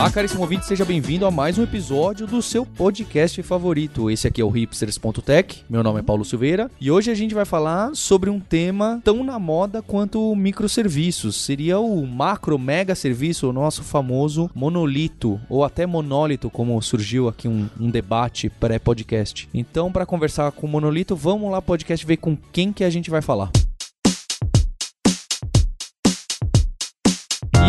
Olá, caríssimo ouvinte, seja bem-vindo a mais um episódio do seu podcast favorito. Esse aqui é o hipsters.tech. Meu nome é Paulo Silveira e hoje a gente vai falar sobre um tema tão na moda quanto microserviços. Seria o macro mega serviço, o nosso famoso monolito ou até monólito, como surgiu aqui um, um debate pré-podcast. Então, para conversar com o monolito, vamos lá podcast ver com quem que a gente vai falar.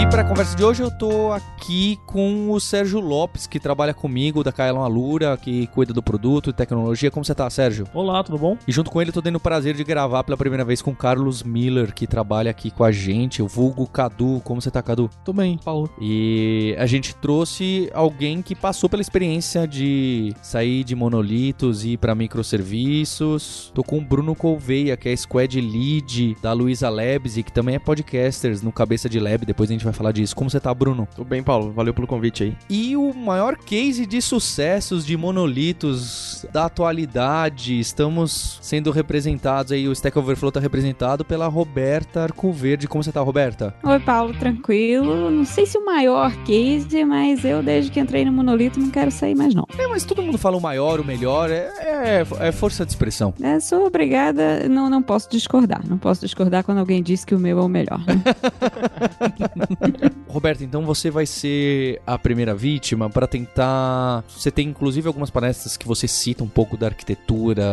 E para a conversa de hoje eu tô aqui com o Sérgio Lopes, que trabalha comigo da Kaelon Alura, que cuida do produto e tecnologia. Como você tá, Sérgio? Olá, tudo bom? E junto com ele eu tô tendo o prazer de gravar pela primeira vez com o Carlos Miller, que trabalha aqui com a gente, o vulgo Cadu. Como você tá, Cadu? Tô bem, Paulo. E a gente trouxe alguém que passou pela experiência de sair de monolitos e ir para microserviços. Tô com o Bruno Colveia, que é squad lead da Luiza Labs e que também é podcasters no Cabeça de Lab. Depois a gente vai falar disso. Como você tá, Bruno? Tô bem, Paulo. Valeu pelo convite aí. E o maior case de sucessos de monolitos da atualidade. Estamos sendo representados aí, o Stack Overflow tá representado pela Roberta Arcoverde. Como você tá, Roberta? Oi, Paulo, tranquilo. Não sei se o maior case, mas eu, desde que entrei no monolito, não quero sair mais, não. É, mas todo mundo fala o maior, o melhor. É, é, é força de expressão. É, sou obrigada, não, não posso discordar. Não posso discordar quando alguém diz que o meu é o melhor. Né? Roberto, então você vai ser a primeira vítima para tentar. Você tem inclusive algumas palestras que você cita um pouco da arquitetura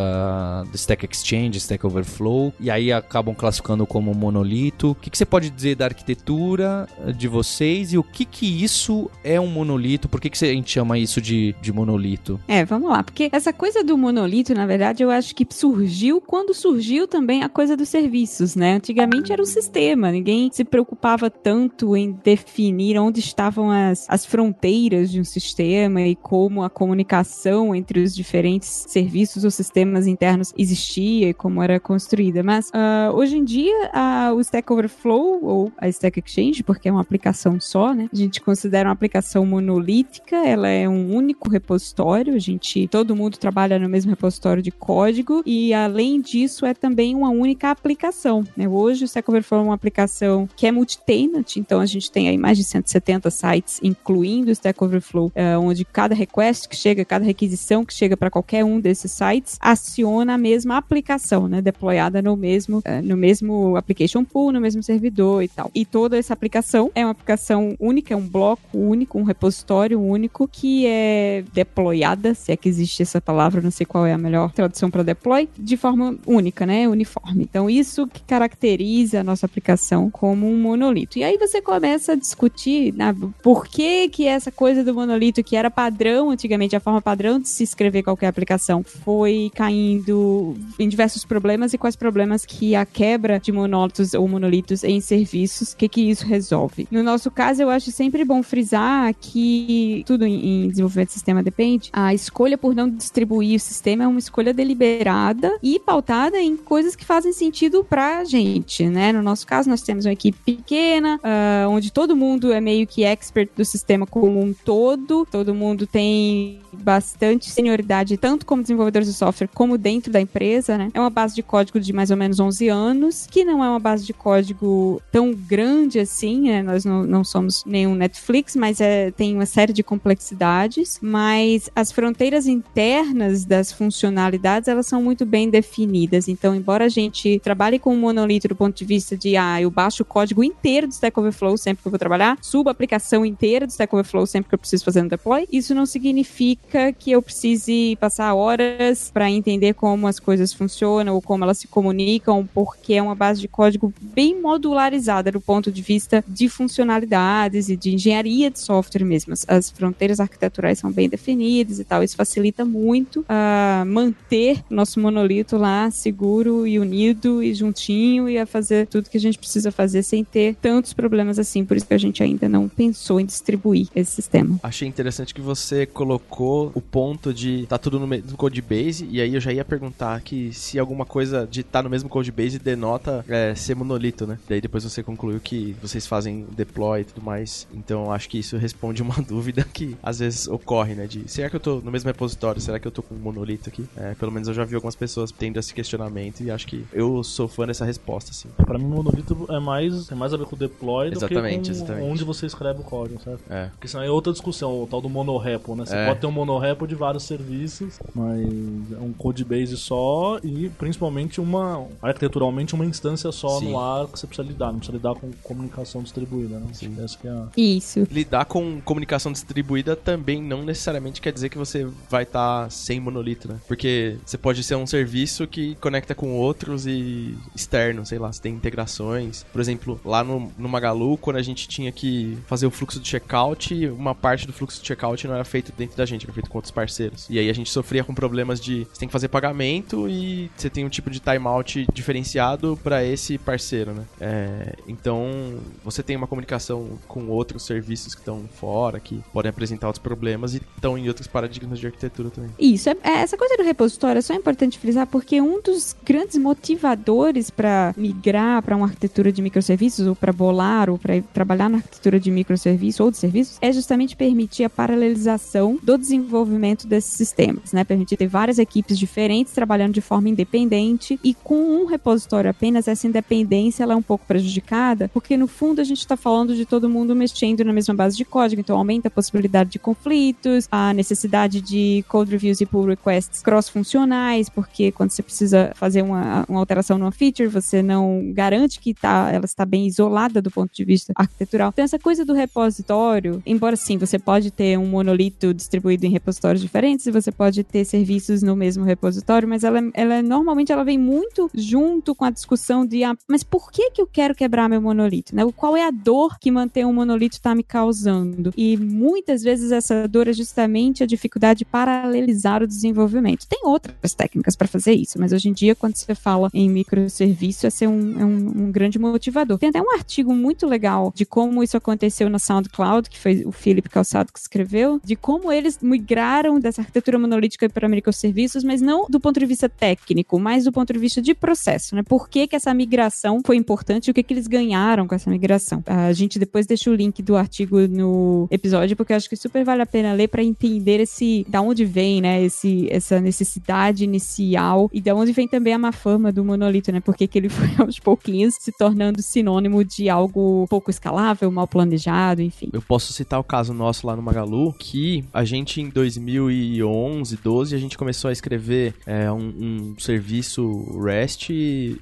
do Stack Exchange, Stack Overflow, e aí acabam classificando como monolito. O que, que você pode dizer da arquitetura de vocês e o que que isso é um monolito? Por que, que a gente chama isso de, de monolito? É, vamos lá, porque essa coisa do monolito, na verdade, eu acho que surgiu quando surgiu também a coisa dos serviços, né? Antigamente era um sistema, ninguém se preocupava tanto em definir onde estavam as, as fronteiras de um sistema e como a comunicação entre os diferentes serviços ou sistemas internos existia e como era construída. Mas uh, hoje em dia, uh, o Stack Overflow ou a Stack Exchange, porque é uma aplicação só, né? A gente considera uma aplicação monolítica, ela é um único repositório, a gente, todo mundo trabalha no mesmo repositório de código e além disso é também uma única aplicação. Né? Hoje o Stack Overflow é uma aplicação que é multi-tenant, então a gente tem aí mais de 170 sites, incluindo o Stack Overflow, é, onde cada request que chega, cada requisição que chega para qualquer um desses sites, aciona a mesma aplicação, né, deployada no mesmo, é, no mesmo application pool, no mesmo servidor e tal. E toda essa aplicação é uma aplicação única, é um bloco único, um repositório único que é deployada, se é que existe essa palavra, não sei qual é a melhor tradução para deploy, de forma única, né, uniforme. Então isso que caracteriza a nossa aplicação como um monolito. E aí você começa a discutir né, por que que essa coisa do monolito, que era padrão antigamente, a forma padrão de se escrever qualquer aplicação, foi caindo em diversos problemas e quais problemas que a quebra de monólitos ou monolitos em serviços, o que que isso resolve. No nosso caso, eu acho sempre bom frisar que tudo em, desenvolvimento de sistema depende, a escolha por não distribuir o sistema é uma escolha deliberada e pautada em coisas que fazem sentido pra gente, né? No nosso caso, nós temos uma equipe pequena, uh, onde todo mundo é meio que expert do sistema como um todo, todo mundo tem bastante senioridade, tanto como desenvolvedores de software como dentro da empresa, né? É uma base de código de mais ou menos 11 anos, que não é uma base de código tão grande assim, né? Nós não, não somos nenhum Netflix, mas é, tem uma série de complexidades, mas as fronteiras internas das funcionalidades, elas são muito bem definidas. Então, embora a gente trabalhe com um monolito do ponto de vista de, ah, eu baixo o código inteiro do Stack Overflow sempre que eu vou trabalhar, subo a aplicação inteira do Stack Overflow sempre que eu preciso fazer um deploy, isso não significa que eu precise passar horas para entender como as coisas funcionam ou como elas se comunicam, porque é uma base de código bem modularizada do ponto de vista de funcionalidades e de engenharia de software mesmo. As fronteiras arquiteturais são bem definidas e tal, isso facilita muito a manter nosso monolito lá seguro e unido e juntinho e a fazer tudo que a gente precisa fazer sem ter tantos problemas assim. Por isso que a gente ainda não pensou em distribuir esse sistema. Achei interessante que você colocou o ponto de tá tudo no mesmo code base, e aí eu já ia perguntar que se alguma coisa de estar tá no mesmo code base denota é, ser monolito, né? Daí depois você concluiu que vocês fazem deploy e tudo mais. Então acho que isso responde uma dúvida que às vezes ocorre, né? De será que eu tô no mesmo repositório? Será que eu tô com um monolito aqui? É, pelo menos eu já vi algumas pessoas tendo esse questionamento e acho que eu sou fã dessa resposta, assim. Pra mim, monolito é mais, é mais a ver com o deploy exatamente, do com exatamente. onde você escreve o código, certo? É. Porque senão é outra discussão, o tal do monorepo, né? Você É. pode ter um monorepo de vários serviços, mas é um code base só e principalmente uma, arquiteturalmente, uma instância só Sim. no ar que você precisa lidar, não precisa lidar com comunicação distribuída, né? Sim. Essa que é a... Isso. Lidar com comunicação distribuída também não necessariamente quer dizer que você vai estar sem monolito, né? Porque você pode ser um serviço que conecta com outros e externo, sei lá, você tem integrações. Por exemplo, lá no, no Magalu, quando a gente tinha que fazer o fluxo de checkout, uma parte do fluxo de checkout não era feito dentro da gente, era feito com outros parceiros. E aí a gente sofria com problemas de você tem que fazer pagamento e você tem um tipo de timeout diferenciado para esse parceiro, né? É, então, você tem uma comunicação com outros serviços que estão fora, que podem apresentar outros problemas e estão em outros paradigmas de arquitetura também. Isso, é, é- essa coisa do repositório é só importante frisar porque um dos grandes motivadores para migrar para uma arquitetura de microserviços ou para bolar ou para trabalhar na arquitetura de microserviços ou de serviços é justamente permitir a paralelização do desenvolvimento desses sistemas, né? Permitir ter várias equipes diferentes trabalhando de forma independente e com um repositório apenas essa independência ela é um pouco prejudicada porque no fundo a gente está falando de todo mundo mexendo na mesma base de código, então aumenta a possibilidade de conflitos, a necessidade de code reviews e pull requests cross-funcionais, porque quando você precisa fazer uma, uma alteração numa feature, você não garante que tá, ela está bem isolada do ponto de vista arquitetural. Então, essa coisa do repositório, embora sim, você pode ter um monolito distribuído em repositórios diferentes, você pode ter serviços no mesmo repositório, mas ela, ela normalmente ela vem muito junto com a discussão de ah, mas por que que eu quero quebrar meu monolito? Né? Qual é a dor que manter um monolito está me causando? E muitas vezes essa dor é justamente a dificuldade de paralelizar o desenvolvimento. Tem outras técnicas para fazer isso, mas hoje em dia, quando você fala em microserviço, é um, é um, um grande motivador. Tem até um artigo muito legal de como isso aconteceu na SoundCloud, que foi o Felipe Calçado que escreveu, de como eles migraram dessa arquitetura monolítica para microserviços, mas não do ponto de vista técnico, mas do ponto de vista de processo, né? Por que, que essa migração foi importante e o que, que eles ganharam com essa migração? A gente depois deixa o link do artigo no episódio, porque eu acho que super vale a pena ler para entender esse da onde vem, né, esse, essa necessidade inicial e da onde vem também a má fama do monolito, né? Porque que ele foi aos pouquinhos se tornando sinônimo de algo escalável, mal planejado, enfim. Eu posso citar o caso nosso lá no Magalu, que a gente em 2011, 12, a gente começou a escrever é, um, um serviço REST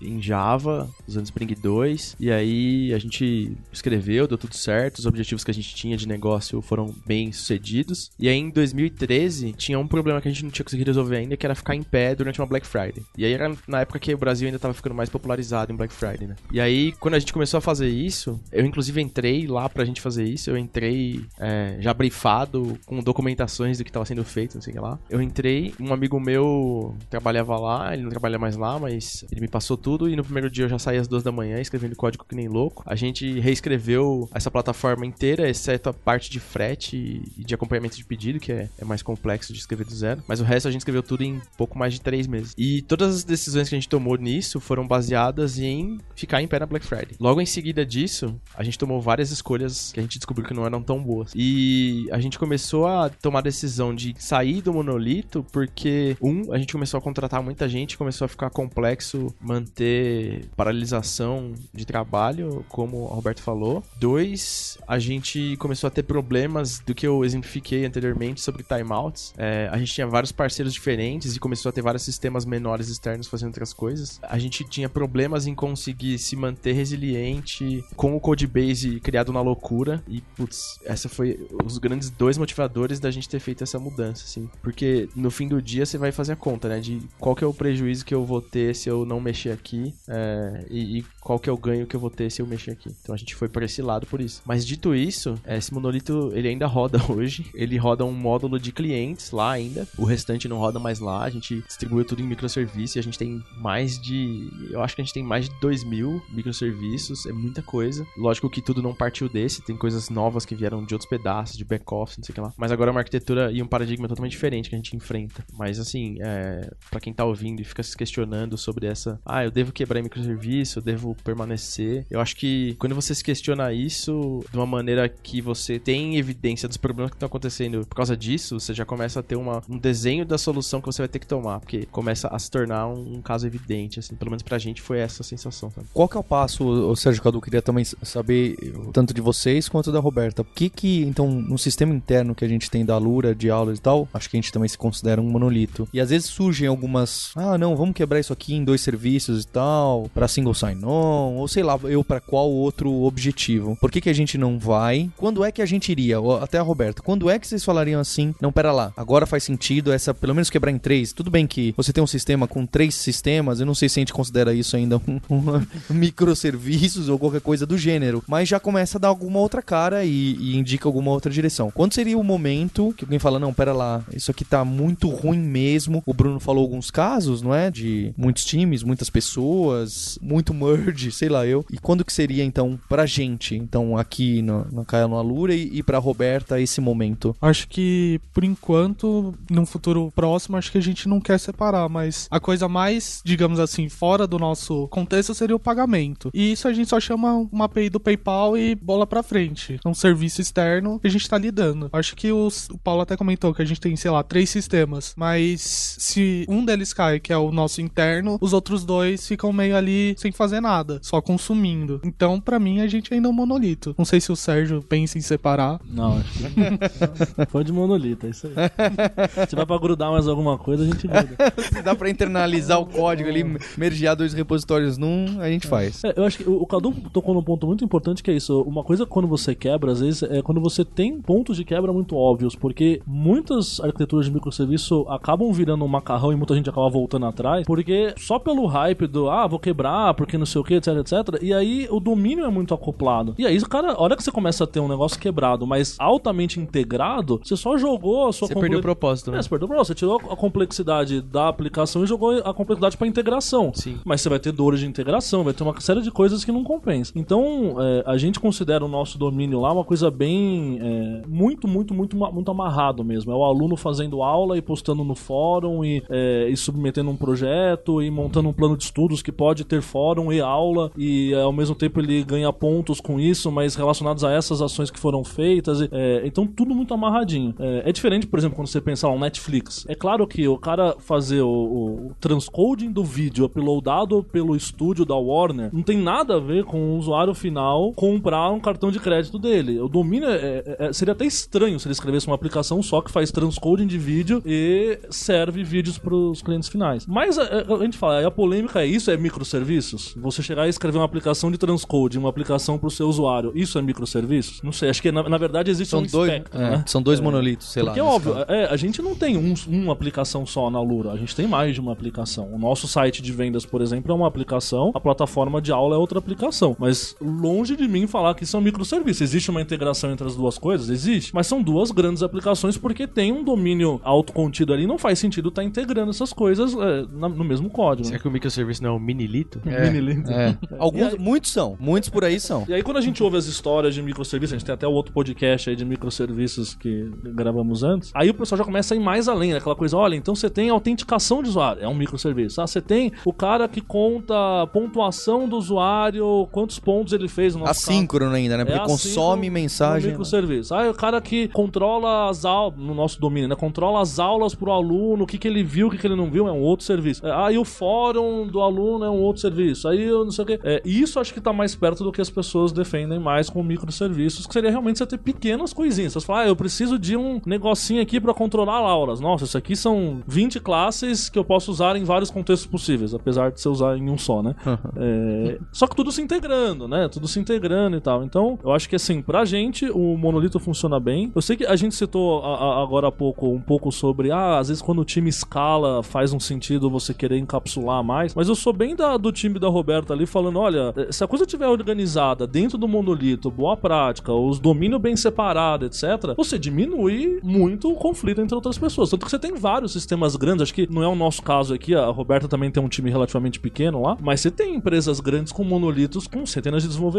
em Java, usando Spring 2, e aí a gente escreveu, deu tudo certo, os objetivos que a gente tinha de negócio foram bem sucedidos, e aí em 2013 tinha um problema que a gente não tinha conseguido resolver ainda, que era ficar em pé durante uma Black Friday. E aí era na época que o Brasil ainda tava ficando mais popularizado em Black Friday, né? E aí, quando a gente começou a fazer isso, eu inclusive entrei lá pra gente fazer isso, eu entrei é, já brifado com documentações do que tava sendo feito, não sei o que lá. Eu entrei, um amigo meu trabalhava lá, ele não trabalha mais lá, mas ele me passou tudo e no primeiro dia eu já saí às duas da manhã escrevendo código que nem louco. A gente reescreveu essa plataforma inteira, exceto a parte de frete e de acompanhamento de pedido, que é, é mais complexo de escrever do zero. Mas o resto a gente escreveu tudo em pouco mais de três meses. E todas as decisões que a gente tomou nisso foram baseadas em ficar em pé na Black Friday. Logo em seguida disso, a gente tomou várias escolhas que a gente descobriu que não eram tão boas. E a gente começou a tomar a decisão de sair do monolito porque, um, a gente começou a contratar muita gente, começou a ficar complexo manter paralisação de trabalho, como o Roberto falou. Dois, a gente começou a ter problemas do que eu exemplifiquei anteriormente sobre timeouts. É, a gente tinha vários parceiros diferentes e começou a ter vários sistemas menores externos fazendo outras coisas. A gente tinha problemas em conseguir se manter resiliente com o codebase criado na loucura. E, putz, essa foi os grandes dois motivadores da gente ter feito essa mudança, assim. Porque no fim do dia você vai fazer a conta, né? De qual que é o prejuízo que eu vou ter se eu não mexer aqui é, e, e qual que é o ganho que eu vou ter se eu mexer aqui. Então a gente foi por esse lado por isso. Mas dito isso, esse monolito ele ainda roda hoje. Ele roda um módulo de clientes lá ainda. O restante não roda mais lá. A gente distribuiu tudo em microserviço e a gente tem mais de. Eu acho que a gente tem mais de 2 mil microserviços. É muita coisa. Lógico que tudo não partiu desse, tem coisas novas que vieram de outros pedaços, de back-office, não sei o que lá. Mas agora é uma arquitetura e um paradigma totalmente diferente que a gente enfrenta. Mas assim, é, para quem tá ouvindo e fica se questionando sobre essa, ah, eu devo quebrar microserviço, eu devo permanecer. Eu acho que quando você se questiona isso de uma maneira que você tem evidência dos problemas que estão acontecendo por causa disso, você já começa a ter uma, um desenho da solução que você vai ter que tomar, porque começa a se tornar um, um caso evidente, assim. Pelo menos pra gente foi essa a sensação, sabe? Qual que é o passo, o Sérgio Cadu, queria também saber, tanto de vocês quanto da Roberta. O que que, então, no sistema interno que a gente tem da Lura, de aulas e tal, acho que a gente também se considera um monolito. E às vezes surgem algumas, ah, não, vamos quebrar isso aqui em dois serviços e tal, para single sign-on, ou sei lá, eu para qual outro objetivo. Por que que a gente não vai? Quando é que a gente iria? Até a Roberta, quando é que vocês falariam assim, não, pera lá, agora faz sentido essa, pelo menos quebrar em três. Tudo bem que você tem um sistema com três sistemas, eu não sei se a gente considera isso ainda um, um microserviços ou qualquer coisa do gênero, mas já começa a dar alguma outra cara e, e indica alguma outra direção. Quando seria o momento que alguém fala, não, pera lá, isso aqui tá muito ruim mesmo. O Bruno falou alguns casos, não é? De muitos times, muitas pessoas, muito merge, sei lá eu. E quando que seria então pra gente, então aqui no, no Caia no Alura e, e pra Roberta esse momento? Acho que, por enquanto, num futuro próximo, acho que a gente não quer separar, mas a coisa mais, digamos assim, fora do nosso contexto seria o pagamento. E isso a gente só chama uma API do PayPal e bola pra frente. É um serviço externo que a gente tá lidando. Acho que os, o Paulo até comentou que a gente tem, sei lá, três sistemas, mas se um deles cai, que é o nosso interno, os outros dois ficam meio ali sem fazer nada, só consumindo. Então, pra mim, a gente ainda é um monolito. Não sei se o Sérgio pensa em separar. Não, acho que. Foi de monolito, é isso aí. Se vai pra grudar mais alguma coisa, a gente gruda. Se dá pra internalizar o código ali, mergear dois repositórios num, a gente faz. É, eu acho que o, o Cadu tocou num ponto muito importante que é isso. Uma coisa quando você quebra, às vezes, é quando você tem pontos de quebra muito óbvios, porque muitas arquiteturas de microserviço acabam virando um macarrão e muita gente acaba voltando atrás, porque só pelo hype do, ah, vou quebrar, porque não sei o que, etc, etc. E aí o domínio é muito acoplado. E aí, cara, a hora que você começa a ter um negócio quebrado, mas altamente integrado, você só jogou a sua Você comple- perdeu o propósito, né? É, você perdeu o propósito. Você tirou a complexidade da aplicação e jogou a complexidade pra integração. Sim. Mas você vai ter dores de integração, vai ter uma série de coisas que não compensa. Então, é, a gente considera o nosso domínio lá uma coisa bem. é, muito, muito, muito, muito amarrado mesmo. É o aluno fazendo aula e postando no fórum e, é, e submetendo um projeto e montando um plano de estudos que pode ter fórum e aula e ao mesmo tempo ele ganha pontos com isso, mas relacionados a essas ações que foram feitas. e, é, então, tudo muito amarradinho. É, é diferente, por exemplo, quando você pensar no Netflix. É claro que o cara fazer o, o transcoding do vídeo uploadado pelo estúdio da Warner não tem nada a ver com o usuário final comprar um cartão de crédito dele. O domínio é- é- é- seria até estranho se ele escrevesse uma aplicação só que faz transcoding de vídeo e serve vídeos para os clientes finais. Mas a, a- a gente fala, a polêmica é isso, é microserviços? Você chegar e escrever uma aplicação de transcoding, uma aplicação para o seu usuário, isso é microserviços? Não sei, acho que na, na verdade existe São um dois, espectro, é, né? são dois monolitos, sei Porque lá. é nesse óbvio, é, a gente não tem um- uma aplicação só na Lura, a gente tem mais de uma aplicação. O nosso site de vendas, por exemplo, é uma aplicação, a plataforma de aula é outra aplicação. Mas longe de mim falar que são microserviços. Existe uma integração entre as duas coisas? Existe. Mas são duas grandes aplicações porque tem um domínio autocontido ali. Não faz sentido estar integrando essas coisas é, na- no mesmo código. Será Né? que o microserviço não é um minilito? Minilink. É. Alguns, aí- muitos são, muitos por aí são. E aí, quando a gente ouve as histórias de microserviços, a gente tem até o outro podcast aí de microserviços que gravamos antes, aí o pessoal já começa a ir mais além, né? aquela coisa, olha, então você tem autenticação de usuário, é um microserviço. Ah, você tem o cara que conta a pontuação do usuário, quantos pontos ele fez no nosso. Assíncrono ainda, né? Porque É consome mensagem. microserviço. Ah, é o cara que controla as aulas, no nosso domínio, né? Controla as aulas pro aluno, o que, que ele viu, o que, que ele não viu, é um outro serviço. É, Ah, e o fórum do aluno é um outro serviço. Aí eu não sei o quê. É, isso acho que tá mais perto do que as pessoas defendem mais com microserviços, que seria realmente você ter pequenas coisinhas. Você fala, ah, eu preciso de um negocinho aqui pra controlar aulas. Nossa, isso aqui são 20 classes que eu posso usar em vários contextos possíveis, apesar de você usar em um só, né? É, só que tudo se integrando, né? Tudo se integrando e tal. Então, eu acho que assim, pra gente, o monolito funciona bem. Eu sei que a gente citou a- a- agora há pouco um pouco sobre, ah, às vezes quando o time escala, faz um sentido você querer encapsular mais. Mas eu sou bem da- do time da Roberta ali falando: olha, eh, se a coisa estiver organizada dentro do monolito, boa prática, os domínios bem separados, etc., você diminui muito o conflito entre outras pessoas. Tanto que você tem vários sistemas grandes, acho que não é o nosso caso aqui, a Roberta também tem um time relativamente pequeno lá, mas você tem empresas grandes com monolitos com centenas de desenvolvedores.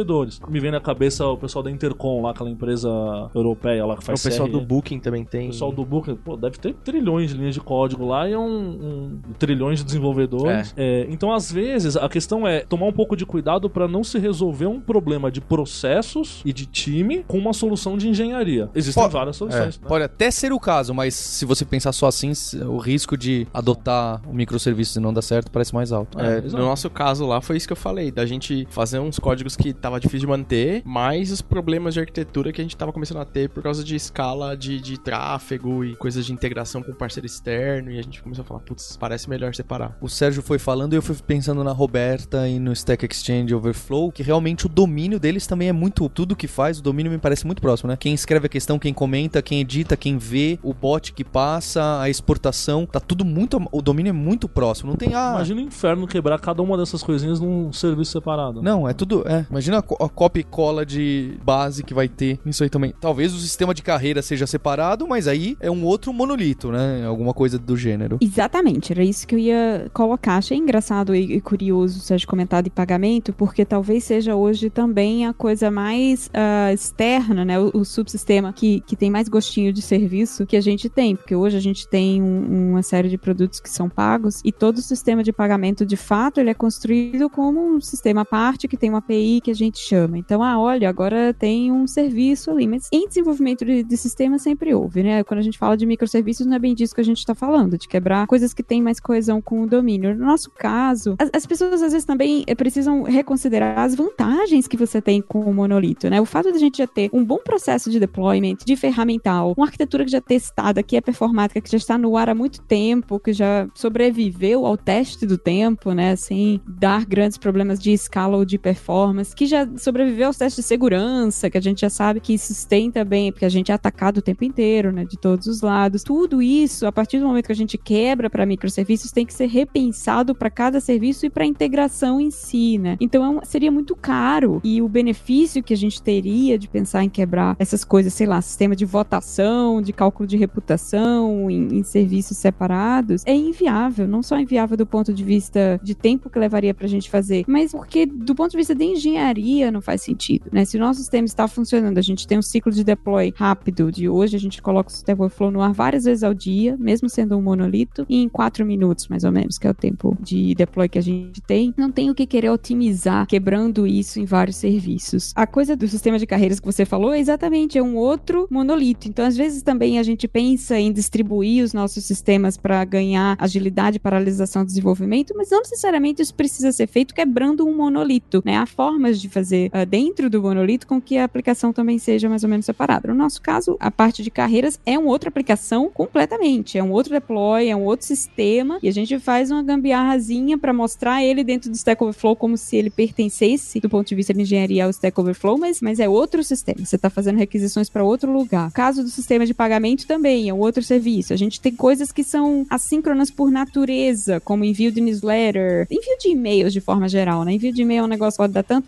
Me vem na cabeça o pessoal da Intercom, lá, aquela empresa europeia lá que O faz pessoal CRM. do Booking também tem. O pessoal do Booking, pô, deve ter trilhões de linhas de código lá e é um, um- trilhões de desenvolvedores. É, então, às vezes, a questão é tomar um pouco de cuidado para não se resolver um problema de processos e de time com uma solução de engenharia. Existem Pode- várias É, soluções. né? Pode até ser o caso, mas se você pensar só assim, o risco de adotar o microserviço e não dar certo parece mais alto. É, É, no nosso caso lá foi isso que eu falei, da gente fazer uns códigos que tava difícil de manter, mais os problemas de arquitetura que a gente tava começando a ter por causa de escala de, de tráfego e coisas de integração com parceiro externo, e a gente começou a falar, putz, parece melhor separar. O Sérgio foi falando e eu fui pensando na Roberta e no Stack Exchange Overflow, que realmente o domínio deles também é muito. Tudo que faz, o domínio me parece muito próximo, né? Quem escreve a questão, quem comenta, quem edita, quem vê, o bot que passa, a exportação, tá tudo muito. O domínio é muito próximo. Não tem. Ah, Imagina o inferno quebrar cada uma dessas coisinhas num serviço separado. Não, é tudo. É. Imagina a, co- a copia e cola de base que vai ter nisso aí também. Talvez o sistema de carreira seja separado, mas aí é um outro monolito, né? Alguma coisa do gênero. Exatamente, era isso que eu ia colocar. Achei engraçado e, curioso Sérgio comentar de pagamento, porque talvez seja hoje também a coisa mais ah, externa, né? O, o subsistema que, que tem mais gostinho de serviço que a gente tem, porque hoje a gente tem um- uma série de produtos que são pagos e todo o sistema de pagamento, de fato, ele é construído como um sistema à parte que tem uma API que a gente chama. Então, ah, olha, agora tem um serviço ali, mas em desenvolvimento de, de sistema sempre houve, né? Quando a gente fala de microserviços, não é bem disso que a gente está falando, de quebrar coisas que têm mais coesão com o domínio. No nosso caso, as, as pessoas às vezes também eh, precisam reconsiderar as vantagens que você tem com o monolito, né? O fato de a gente já ter um bom processo de deployment, de ferramental, uma arquitetura que já é testada, que é performática, que já está no ar há muito tempo, que já sobreviveu ao teste do tempo, né? Sem dar grandes problemas de escala ou de performance, que já sobreviveu aos testes de segurança, que a gente já sabe que sustenta bem, porque a gente é atacado o tempo inteiro, né? De todos os lados. Tudo isso, a partir do momento que a gente quebra para microserviços, tem que ser repensado para cada serviço e para a integração em si, né? Então é seria muito caro e o benefício que a gente teria de pensar em quebrar essas coisas, sei lá, sistema de votação, de cálculo de reputação em, em serviços separados, é inviável. Não só inviável do ponto de vista de tempo que levaria pra gente fazer, mas porque do ponto de vista de engenharia não faz sentido, né? Se o nosso sistema está funcionando, a gente tem um ciclo de deploy rápido, de hoje a gente coloca o Stack Overflow no ar várias vezes ao dia, mesmo sendo um monolito, e em quatro minutos, mais ou menos, que é o tempo de deploy que a gente tem, não tem o que querer otimizar, quebrando isso em vários serviços. A coisa do sistema de carreiras que você falou é exatamente é um outro monolito. Então, às vezes também a gente pensa em distribuir os nossos sistemas para ganhar agilidade, paralisação, desenvolvimento, mas não necessariamente isso precisa ser feito quebrando um monolito, né? Há formas de fazer ah, dentro do monolito com que a aplicação também seja mais ou menos separada. No nosso caso, a parte de carreiras é uma outra aplicação completamente, é um outro deploy, é um outro sistema e a gente faz uma gambiarrazinha para mostrar ele dentro do Stack Overflow como se ele pertencesse do ponto de vista de engenharia ao Stack Overflow, mas, mas é outro sistema. Você está fazendo requisições para outro lugar. Caso do sistema de pagamento também é um outro serviço. A gente tem coisas que são assíncronas por natureza, como envio de newsletter, envio de e-mails de forma geral, né? Envio de e-mail é um negócio que pode dar tanto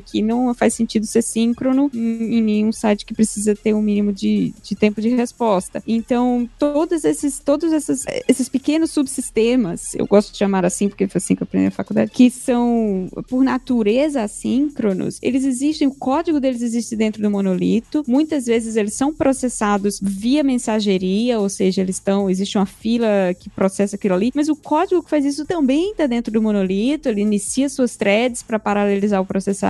que não faz sentido ser síncrono em, em nenhum site que precisa ter um mínimo de, de tempo de resposta. Então, todos esses, todos esses, esses pequenos subsistemas, eu gosto de chamar assim porque foi assim que eu aprendi na faculdade, que são por natureza assíncronos, eles existem, o código deles existe dentro do monolito. Muitas vezes eles são processados via mensageria, ou seja, eles estão, existe uma fila que processa aquilo ali, mas o código que faz isso também está dentro do monolito, ele inicia suas threads para paralelizar o processamento,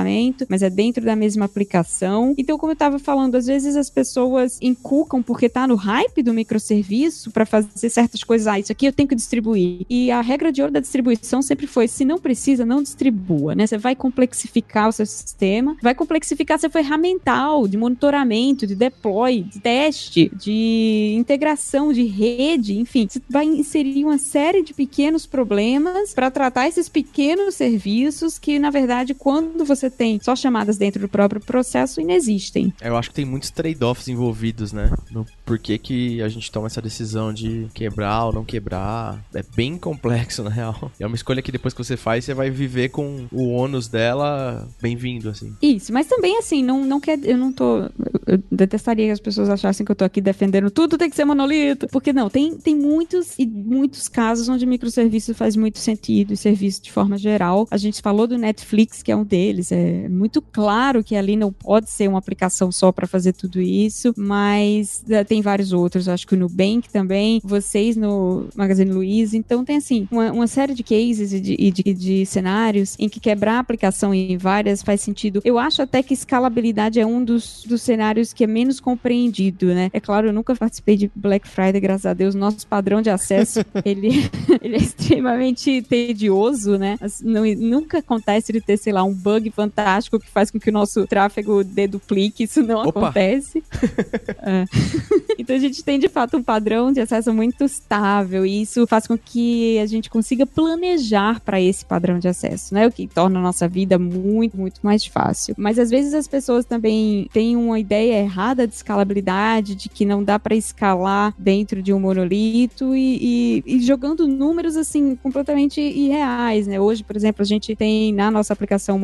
mas é dentro da mesma aplicação. Então, como eu estava falando, às vezes as pessoas inculcam porque tá no hype do microserviço para fazer certas coisas, ah, isso aqui eu tenho que distribuir. E a regra de ouro da distribuição sempre foi, se não precisa, não distribua, né? Você vai complexificar o seu sistema, vai complexificar seu ferramental de monitoramento, de deploy, de teste, de integração, de rede, enfim, você vai inserir uma série de pequenos problemas para tratar esses pequenos serviços que, na verdade, quando você tem só chamadas dentro do próprio processo, inexistem. Eu acho que tem muitos trade-offs envolvidos, né? No porquê que a gente toma essa decisão de quebrar ou não quebrar. É bem complexo, na real. É uma escolha que depois que você faz, você vai viver com o ônus dela bem-vindo, assim. Isso, mas também assim, não, não quer. Eu não tô. Eu detestaria que as pessoas achassem que eu tô aqui defendendo tudo tem que ser monolito. Porque não, tem, tem muitos e muitos casos onde microserviço faz muito sentido e serviço de forma geral. A gente falou do Netflix, que é um deles, é muito claro que ali não pode ser uma aplicação só para fazer tudo isso, mas uh, tem vários outros. Acho que o Nubank também, vocês no Magazine Luiza. Então tem assim uma, uma série de cases e de, de, de, cenários em que quebrar a aplicação em várias faz sentido. Eu acho até que escalabilidade é um dos, dos cenários que é menos compreendido, né? É claro, eu nunca participei de Black Friday, graças a Deus. Nosso padrão de acesso ele, ele é extremamente tedioso, né? Não, nunca acontece de ter, sei lá, um bug fantástico que faz com que o nosso tráfego deduplique. Isso não Opa. acontece. é. Então a gente tem de fato um padrão de acesso muito estável e isso faz com que a gente consiga planejar para esse padrão de acesso, né? O que torna a nossa vida muito, muito mais fácil. Mas às vezes as pessoas também têm uma ideia errada de escalabilidade, de que não dá para escalar dentro de um monolito e, e, e jogando números assim completamente irreais, né? Hoje, por exemplo, a gente tem na nossa aplicação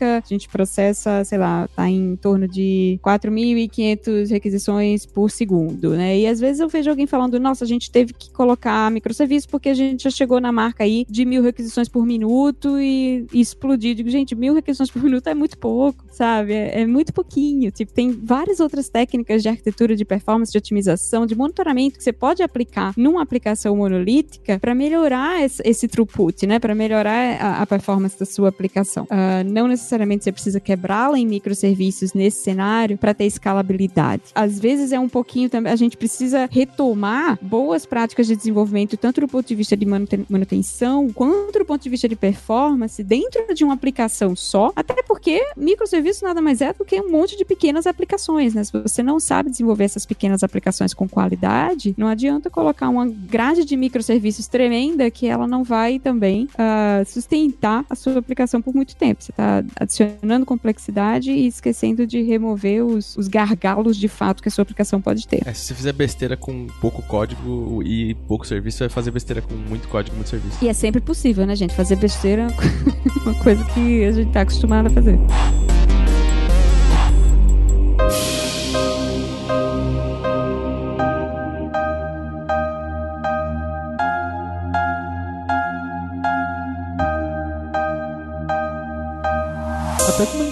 a gente processa, sei lá, tá em torno de 4.500 requisições por segundo, né? E às vezes eu vejo alguém falando, nossa, a gente teve que colocar microserviço porque a gente já chegou na marca aí de mil requisições por minuto e, e explodir. Digo, gente, mil requisições por minuto é muito pouco, sabe? É, é muito pouquinho. Tipo, tem várias outras técnicas de arquitetura, de performance, de otimização, de monitoramento que você pode aplicar numa aplicação monolítica para melhorar esse, esse, throughput, né? Para melhorar a, a, performance da sua aplicação. Uh, não necessariamente você precisa quebrá-la em microserviços nesse cenário para ter escalabilidade. Às vezes é um pouquinho também, a gente precisa retomar boas práticas de desenvolvimento, tanto do ponto de vista de manutenção, quanto do ponto de vista de performance, dentro de uma aplicação só, até porque microserviço nada mais é do que um monte de pequenas aplicações, né? Se você não sabe desenvolver essas pequenas aplicações com qualidade, não adianta colocar uma grade de microserviços tremenda que ela não vai também uh, sustentar a sua aplicação por muito tempo. Você está adicionando complexidade e esquecendo de remover os, os gargalos de fato que a sua aplicação pode ter. É, se você fizer besteira com pouco código e pouco serviço, você vai fazer besteira com muito código e muito serviço. E é sempre possível, né, gente? Fazer besteira é uma coisa que a gente está acostumado a fazer.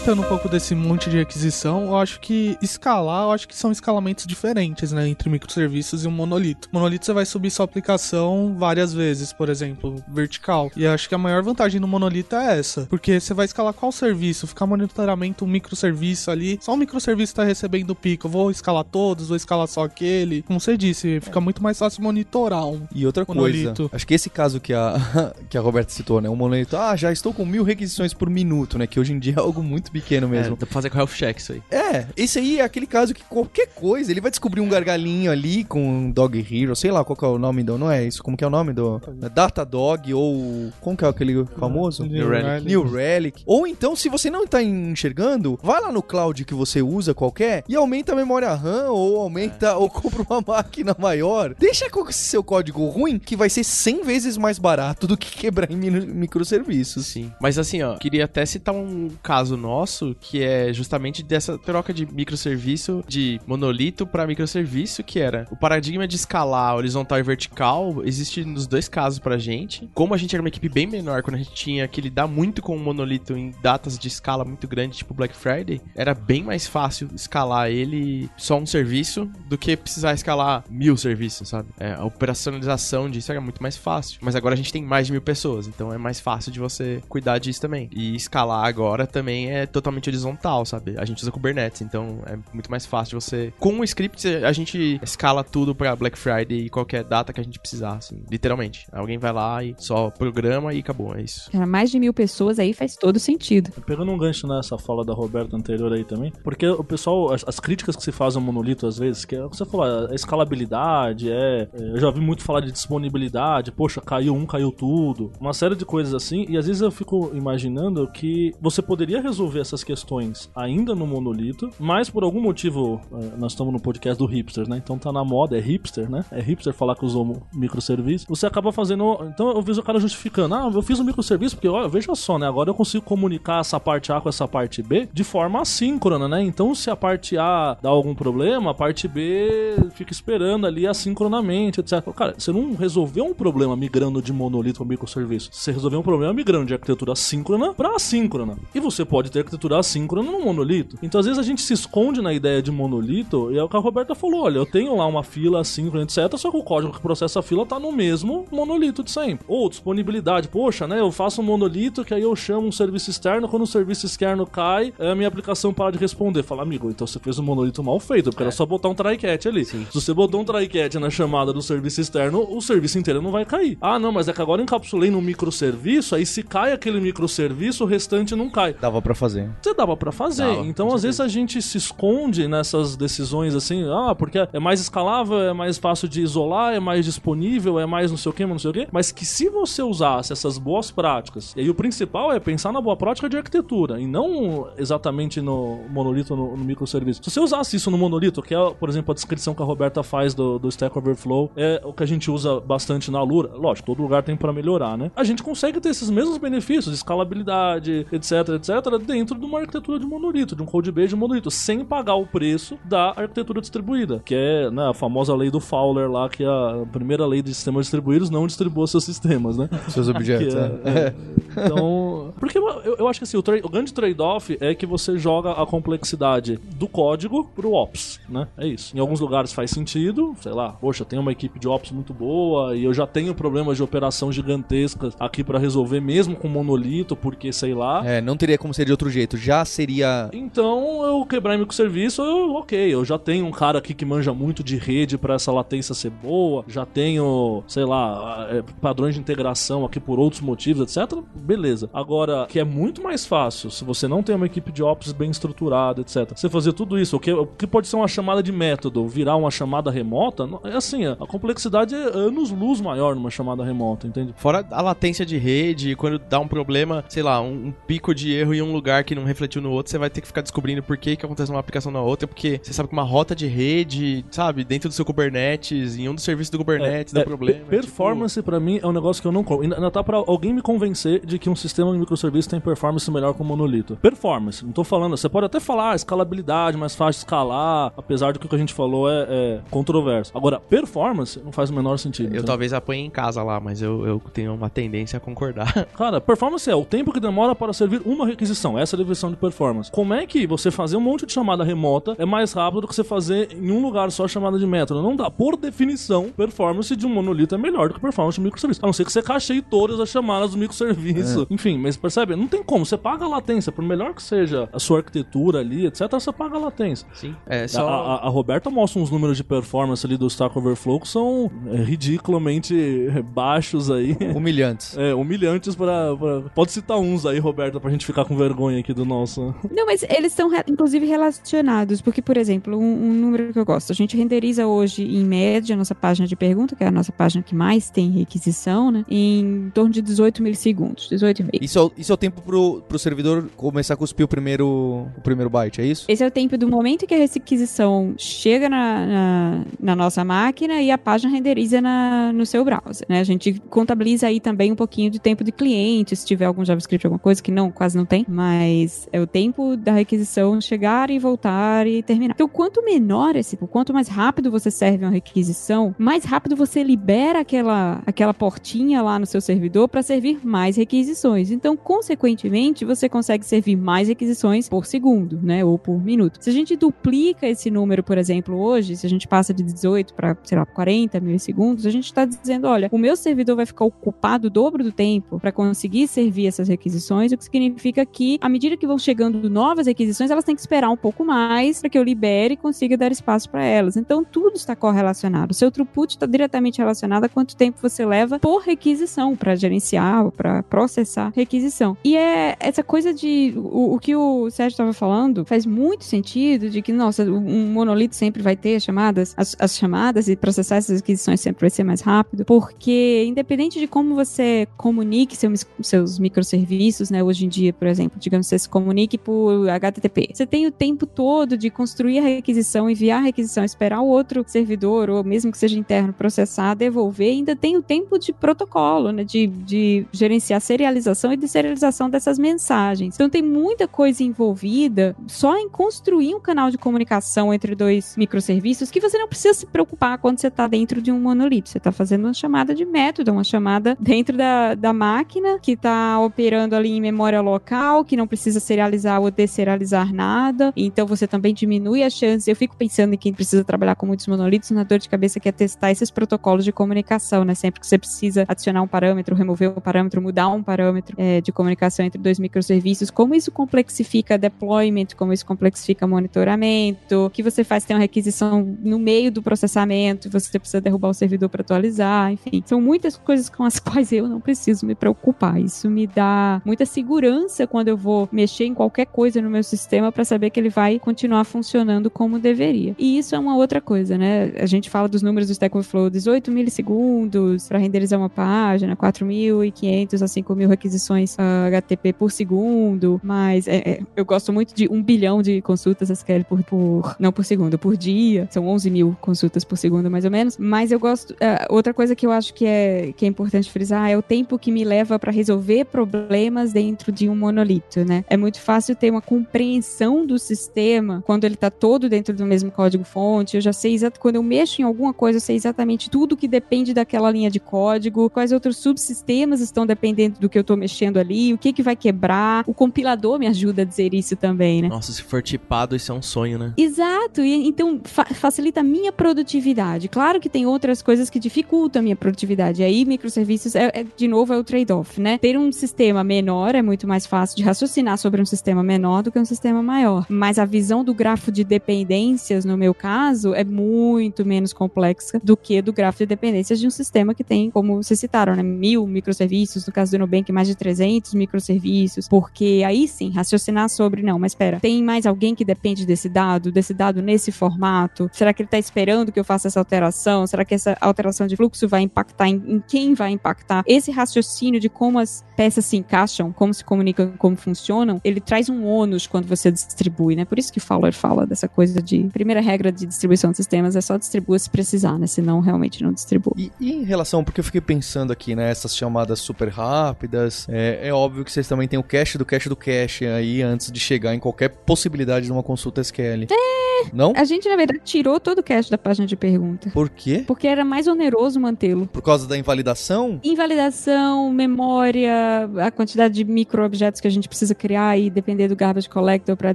Comentando um pouco desse monte de requisição, eu acho que escalar, eu acho que são escalamentos diferentes, né, entre microserviços e um monolito. Monolito você vai subir sua aplicação várias vezes, por exemplo, vertical. E acho que a maior vantagem do monolito é essa, porque você vai escalar qual serviço, ficar monitoramento um microserviço ali, só um microserviço tá recebendo pico, eu vou escalar todos, vou escalar só aquele. Como você disse, fica muito mais fácil monitorar um E outra monolito. coisa, acho que esse caso que a, que a Roberta citou, né, um monolito, ah, já estou com mil requisições por minuto, né, que hoje em dia algo muito pequeno é, mesmo. É, dá pra fazer com health check isso aí. É, esse aí é aquele caso que qualquer coisa, ele vai descobrir um gargalinho ali com um Dog Hero, sei lá qual que é o nome do, não é isso, como que é o nome do Data Dog ou como que é aquele famoso? New Relic. New Relic. Ou então, se você não tá enxergando, vai lá no cloud que você usa qualquer e aumenta a memória RAM ou aumenta é. ou compra uma máquina maior. Deixa com esse seu código ruim que vai ser 100 vezes mais barato do que quebrar em microserviços. Sim. Mas assim, ó, queria até citar um caso nosso que é justamente dessa troca de microserviço de monolito para microserviço, que era o paradigma de escalar horizontal e vertical existe nos dois casos pra gente. Como a gente era uma equipe bem menor, quando a gente tinha que lidar muito com o monolito em datas de escala muito grande, tipo Black Friday, era bem mais fácil escalar ele só um serviço do que precisar escalar mil serviços, sabe? É, a operacionalização disso era muito mais fácil. Mas agora a gente tem mais de mil pessoas, então é mais fácil de você cuidar disso também. E escalar agora também é totalmente horizontal, sabe? A gente usa Kubernetes, então é muito mais fácil você. Com o script, a gente escala tudo pra Black Friday e qualquer data que a gente precisar, assim, literalmente. Alguém vai lá e só programa e acabou, é isso. Cara, mais de mil pessoas aí faz todo sentido. Pegando um gancho nessa fala da Roberta anterior aí também, porque o pessoal, as, as críticas que se fazem ao monolito às vezes, que é o que você falou, a escalabilidade, é, é. Eu já ouvi muito falar de disponibilidade, poxa, caiu um, caiu tudo, uma série de coisas assim, e às vezes eu fico imaginando que você poderia resolver essas questões ainda no monolito, mas por algum motivo, é, nós estamos no podcast do hipsters, né? Então tá na moda, é hipster, né? É hipster falar que usou microserviço. Você acaba fazendo. Então eu vejo o cara justificando, ah, eu fiz um microserviço porque, olha, veja só, né? Agora eu consigo comunicar essa parte A com essa parte B de forma assíncrona, né? Então se a parte A dá algum problema, a parte B fica esperando ali assincronamente, etc. Cara, você não resolveu um problema migrando de monolito para microserviço. Você resolveu um problema migrando de arquitetura síncrona para assíncrona. E você pode ter arquitetura assíncrona no monolito. Então, às vezes, a gente se esconde na ideia de monolito, e é o que a Roberta falou: olha, eu tenho lá uma fila assíncrona, etc., só que o código que processa a fila tá no mesmo monolito de sempre. Ou disponibilidade, poxa, né? Eu faço um monolito que aí eu chamo um serviço externo, quando o serviço externo cai, a minha aplicação para de responder. Fala, amigo, então você fez um monolito mal feito, porque era só botar um try-catch ali. Se você botou um try-catch na chamada do serviço externo, o serviço inteiro não vai cair. Ah, não, mas é que agora eu encapsulei no microserviço, aí se cai aquele microserviço, o restante não cai. Dava pra fazer. Você dava pra fazer. Dava, então, às vezes, a gente se esconde nessas decisões assim, ah, porque é mais escalável, é mais fácil de isolar, é mais disponível, é mais não sei o que, não sei o que. Mas que se você usasse essas boas práticas, e aí o principal é pensar na boa prática de arquitetura, e não exatamente no monolito, no, no microserviço. Se você usasse isso no monolito, que é, por exemplo, a descrição que a Roberta faz do, do Stack Overflow, é o que a gente usa bastante na Alura. Lógico, todo lugar tem pra melhorar, né? A gente consegue ter esses mesmos benefícios, escalabilidade, etc, etc, dentro de uma arquitetura de monolito, de um code base de monolito, sem pagar o preço da arquitetura distribuída, que é né, a famosa lei do Fowler lá, que é a primeira lei de sistemas distribuídos, não distribua seus sistemas, né? Seus objetos. Que é- é. Então. Porque eu, eu acho que assim, o, o grande trade-off é que você joga a complexidade do código pro Ops, né? É isso. Em alguns lugares faz sentido, sei lá, poxa, tem uma equipe de Ops muito boa e eu já tenho problemas de operação gigantescas aqui pra resolver, mesmo com monolito, porque sei lá. É, não teria como ser de outro jeito. Já seria. Então, eu quebrar em microserviço, eu, ok, eu já tenho um cara aqui que manja muito de rede pra essa latência ser boa, já tenho, sei lá, é, padrões de integração aqui por outros motivos, etc. Beleza. Agora, que é muito mais fácil, se você não tem uma equipe de ops bem estruturada, etc. Você fazer tudo isso, o que, o que pode ser uma chamada de método, virar uma chamada remota, é assim, a complexidade é anos-luz maior numa chamada remota, entende? Fora a latência de rede, quando dá um problema, sei lá, um, um pico de erro em um lugar que não refletiu no outro, você vai ter que ficar descobrindo por que, que acontece numa aplicação na outra, porque você sabe que uma rota de rede, sabe, dentro do seu Kubernetes, em um dos serviços do Kubernetes, dá É, problema. pe- Performance, pra mim, é um negócio que eu não compro. Ainda, tá pra alguém me convencer de que um sistema de microserviço tem performance melhor que um monolito. Performance, não tô falando. Você pode até falar ah, escalabilidade, mais fácil de escalar, apesar do que o que a gente falou é, é controverso. Agora, performance não faz o menor sentido. Eu entendeu? talvez apanhe em casa lá, mas eu, eu tenho uma tendência a concordar. Cara, performance é o tempo que demora para servir uma requisição. Essa é a definição de performance. Como é que você fazer um monte de chamada remota é mais rápido do que você fazer em um lugar só chamada de método? Não dá. Por definição, performance de um monolito é melhor do que performance de um microserviço. A não ser que você cacheie todas as chamadas do microserviço. Enfim, mas percebe? Não tem como. Você paga a latência. Por melhor que seja a sua arquitetura ali, etc., você paga a latência. Sim. É A, só. a- a Roberta mostra uns números de performance ali do Stack Overflow que são é, ridiculamente baixos aí. Humilhantes. É, humilhantes pra, pra- Pode citar uns aí, Roberta, pra gente ficar com vergonha aqui do nosso. Não, mas eles são inclusive relacionados, porque, por exemplo, um, um número que eu gosto, a gente renderiza hoje, em média, a nossa página de pergunta, que é a nossa página que mais tem requisição, né? Em torno de 18 milissegundos, 18,5. Isso é, o- isso é o tempo pro, pro servidor começar a cuspir o primeiro, o primeiro byte, é isso? Esse é o tempo do momento que a requisição chega na, na, na nossa máquina e a página renderiza na, no seu browser, né? A gente contabiliza aí também um pouquinho de tempo de cliente, se tiver algum JavaScript, alguma coisa que não, quase não tem, mas é o tempo da requisição chegar e voltar e terminar. Então, quanto menor esse, quanto mais rápido você serve uma requisição, mais rápido você libera aquela, aquela portinha lá no seu servidor para servir mais requisições. Então, consequentemente, você consegue servir mais requisições por segundo, né, ou por minuto. Se a gente duplica esse número, por exemplo, hoje, se a gente passa de 18 para, sei lá, 40 milissegundos, a gente está dizendo, olha, o meu servidor vai ficar ocupado o dobro do tempo para conseguir servir essas requisições, o que significa que, medida que vão chegando novas requisições, elas têm que esperar um pouco mais para que eu libere e consiga dar espaço para elas. Então, tudo está correlacionado. O seu throughput está diretamente relacionado a quanto tempo você leva por requisição para gerenciar para processar requisição. E é essa coisa de o, o que o Sérgio estava falando faz muito sentido de que, nossa, um monolito sempre vai ter as chamadas, as, as chamadas e processar essas requisições sempre vai ser mais rápido, porque independente de como você comunique seus, seus microserviços, né, hoje em dia, por exemplo, digamos, você se comunique por HTTP, você tem o tempo todo de construir a requisição, enviar a requisição, esperar o outro servidor, ou mesmo que seja interno, processar, devolver, ainda tem o tempo de protocolo, né, de, de gerenciar serialização e de serialização dessas mensagens. Então tem muita coisa envolvida só em construir um canal de comunicação entre dois microserviços que você não precisa se preocupar quando você está dentro de um monolito. Você está fazendo uma chamada de método, uma chamada dentro da, da máquina que está operando ali em memória local, que não precisa serializar ou deserializar nada. Então você também diminui as chances. Eu fico pensando em quem precisa trabalhar com muitos monolitos, na dor de cabeça que é testar esses protocolos de comunicação, né? Sempre que você precisa adicionar um parâmetro, remover um parâmetro, mudar um parâmetro é, de comunicação entre dois microserviços, como isso complexifica deployment, como isso complexifica monitoramento, que você faz ter uma requisição no meio do processamento, você precisa derrubar o servidor para atualizar, enfim. São muitas coisas com as quais eu não preciso me preocupar. Isso me dá muita segurança quando eu vou mexer em qualquer coisa no meu sistema para saber que ele vai continuar funcionando como deveria. E isso é uma outra coisa, né? A gente fala dos números do Stack Overflow, 18 milissegundos para renderizar uma página, 4.500 a 5.000 requisições uh, ah, HTTP por segundo, mas é, é, eu gosto muito de um bilhão de consultas SQL por, por, não por segundo, por dia. São 11 mil consultas por segundo, mais ou menos. Mas eu gosto, uh, outra coisa que eu acho que é, que é importante frisar é o tempo que me leva para resolver problemas dentro de um monolito, né? É muito fácil ter uma compreensão do sistema quando ele está todo dentro do mesmo código fonte. Eu já sei exatamente, quando eu mexo em alguma coisa, eu sei exatamente tudo que depende daquela linha de código, quais outros subsistemas estão dependendo do que eu estou mexendo ali, o que que vai quebrar. O compilador me ajuda a dizer isso também, né? Nossa, se for tipado, isso é um sonho, né? Exato. E, então, fa facilita a minha produtividade. Claro que tem outras coisas que dificultam a minha produtividade. E aí, microserviços, é, é de novo, é o trade-off, né? Ter um sistema menor é muito mais fácil de raciocinar sobre um sistema menor do que um sistema maior. Mas a visão do grafo de dependências, no meu caso, é muito menos complexa do que do grafo de dependências de um sistema que tem, como vocês citaram, né? Mil microserviços, no caso do Nubank, mais de 300 microserviços, porque aí sim, raciocinar sobre, não, mas espera, tem mais alguém que depende desse dado, desse dado nesse formato? Será que ele está esperando que eu faça essa alteração? Será que essa alteração de fluxo vai impactar em, em quem vai impactar? Esse raciocínio de como as peças se encaixam, como se comunicam, como funcionam, ele traz um ônus quando você distribui, né? Por isso que Fowler fala dessa coisa de primeira regra de distribuição de sistemas é só distribua se precisar, né? Senão realmente não distribua. E, e em relação, porque eu fiquei pensando aqui, né? Essas chamadas super rápidas, é, é óbvio que vocês também têm o cache do cache do cache aí antes de chegar em qualquer possibilidade de uma consulta SQL. É. Não? A gente, na verdade, tirou todo o cache da página de pergunta. Por quê? Porque era mais oneroso mantê-lo. Por causa da invalidação? Invalidação, memória, a quantidade de micro-objetos que a gente precisa criar e depender do garbage collector para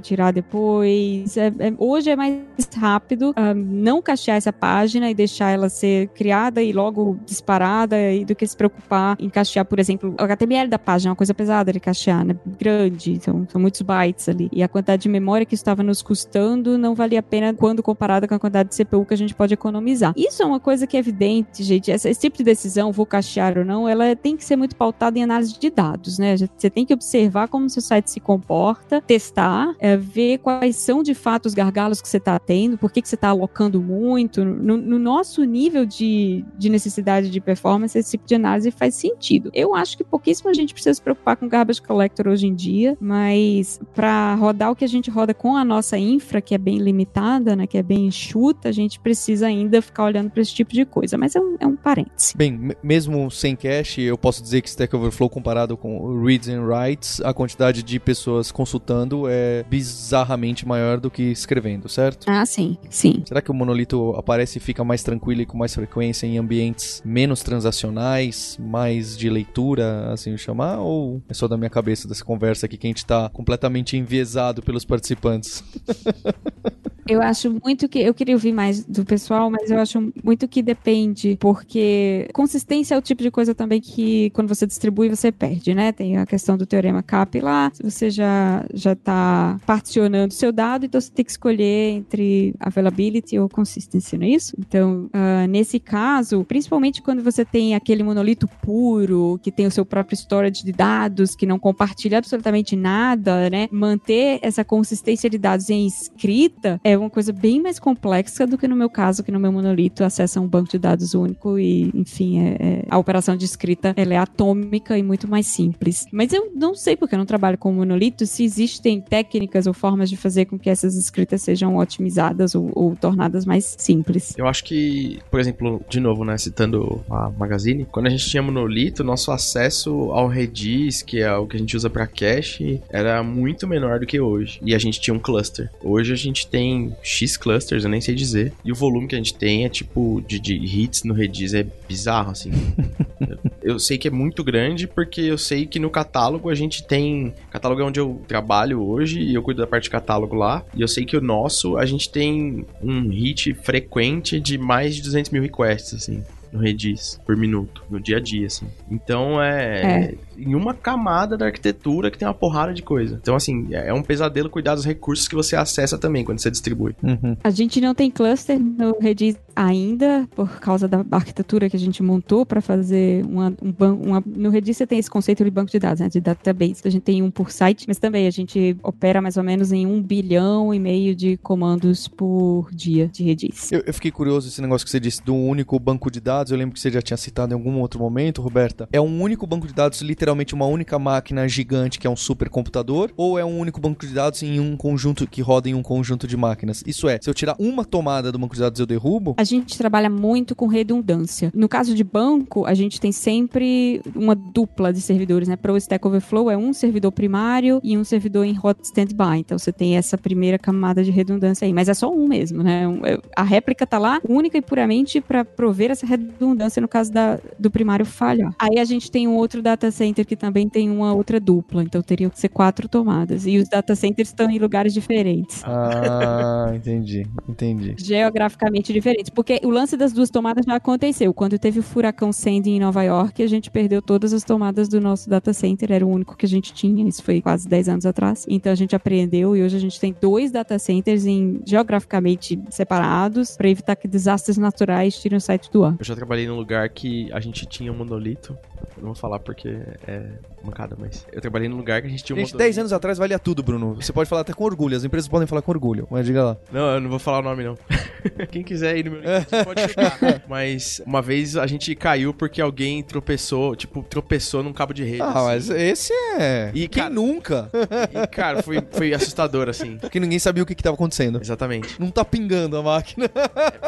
tirar depois. É, é, hoje é mais rápido um, não cachear essa página e deixar ela ser criada e logo disparada e do que se preocupar em cachear, por exemplo, o HTML da página é uma coisa pesada de cachear, né? Grande, então são muitos bytes ali. E a quantidade de memória que estava nos custando não valia a pena quando comparada com a quantidade de CPU que a gente pode economizar. Isso é uma coisa que é evidente, gente. Esse, esse tipo de decisão, vou cachear ou não, ela tem que ser muito pautada em análise de de dados, né? Você tem que observar como seu site se comporta, testar, é, ver quais são de fato os gargalos que você está tendo, por que, que você está alocando muito. No, no, nosso nível de, de necessidade de performance, esse tipo de análise faz sentido. Eu acho que pouquíssima gente precisa se preocupar com garbage collector hoje em dia, mas para rodar o que a gente roda com a nossa infra, que é bem limitada, né, que é bem enxuta, a gente precisa ainda ficar olhando para esse tipo de coisa. Mas é um, é um parêntese. Bem, mesmo sem cache, eu posso dizer que Stack Overflow comparado com reads and writes, a quantidade de pessoas consultando é bizarramente maior do que escrevendo, certo? Ah, sim, sim. Será que o monolito aparece e fica mais tranquilo e com mais frequência em ambientes menos transacionais, mais de leitura, assim chamar? Ou é só da minha cabeça dessa conversa aqui que a gente tá completamente enviesado pelos participantes? Eu acho muito que. Eu queria ouvir mais do pessoal, mas eu acho muito que depende, porque consistência é o tipo de coisa também que quando você distribui você perde, né? Tem a questão do teorema CAP lá, se você já já está particionando seu dado, então você tem que escolher entre availability ou consistency, não é isso? Então, uh, nesse caso, principalmente quando você tem aquele monolito puro, que tem o seu próprio storage de dados, que não compartilha absolutamente nada, né? Manter essa consistência de dados em escrita é uma coisa bem mais complexa do que no meu caso, que no meu monolito acessa um banco de dados único e, enfim, é, é, a operação de escrita ela é atômica e muito mais simples. Mas eu não sei, porque eu não trabalho com monolito, se existem técnicas ou formas de fazer com que essas escritas sejam otimizadas ou, ou tornadas mais simples. Eu acho que, por exemplo, de novo, né, citando a Magazine, quando a gente tinha monolito, nosso acesso ao Redis, que é o que a gente usa para cache, era muito menor do que hoje. E a gente tinha um cluster. Hoje a gente tem X clusters, eu nem sei dizer. E o volume que a gente tem é tipo de, de hits no Redis é bizarro, assim. eu, eu sei que é muito grande porque eu sei que no catálogo a gente tem. Catálogo é onde eu trabalho hoje e eu cuido da parte de catálogo lá. E eu sei que o nosso, a gente tem um hit frequente de mais de 200 mil requests, assim no Redis por minuto, no dia a dia, assim. Então é, É. em uma camada da arquitetura que tem uma porrada de coisa. Então, assim, é um pesadelo cuidar dos recursos que você acessa também quando você distribui. Uhum. A gente não tem cluster no Redis ainda, por causa da arquitetura que a gente montou para fazer uma, um banco. Uma, no Redis você tem esse conceito de banco de dados, né? De database. A gente tem um por site, mas também a gente opera mais ou menos em um bilhão e meio de comandos por dia de Redis. Eu, eu fiquei curioso esse negócio que você disse do único banco de dados. Eu lembro que você já tinha citado em algum outro momento, Roberta. É um único banco de dados, literalmente uma única máquina gigante que é um supercomputador? Ou é um único banco de dados em um conjunto que roda em um conjunto de máquinas? Isso é, se eu tirar uma tomada do banco de dados eu derrubo? A gente trabalha muito com redundância. No caso de banco, a gente tem sempre uma dupla de servidores, né? Para o Stack Overflow é um servidor primário e um servidor em hot standby. Então você tem essa primeira camada de redundância aí, mas é só um mesmo, né? É- A réplica tá lá única e puramente para prover essa redundância no caso da, do primário falhar. Aí a gente tem um outro data center que também tem uma outra dupla, então teriam que ser quatro tomadas. E os data centers estão em lugares diferentes Ah, entendi, entendi. geograficamente diferentes. Porque o lance das duas tomadas já aconteceu. Quando teve o furacão Sandy em Nova York, a gente perdeu todas as tomadas do nosso data center. Era o único que a gente tinha. Isso foi quase 10 anos atrás. Então a gente apreendeu e hoje a gente tem dois data centers em, geograficamente separados para evitar que desastres naturais tirem o site do ar. Eu já trabalhei num lugar que a gente tinha um monolito. Não vou falar porque é mancada, mas. Eu trabalhei num lugar que a gente tinha um Gente, monolito. 10 anos atrás valia tudo, Bruno. Você pode falar até com orgulho. As empresas podem falar com orgulho. Mas diga lá. Não, eu não vou falar o nome, não. Quem quiser ir no meu LinkedIn pode chutar. Mas uma vez a gente caiu porque alguém tropeçou, tipo, tropeçou num cabo de rede. Ah, assim. mas esse é. E, Quem cara- nunca? E, cara, foi, foi assustador, assim. Porque ninguém sabia o que, que tava acontecendo. Exatamente. Não tá pingando a máquina.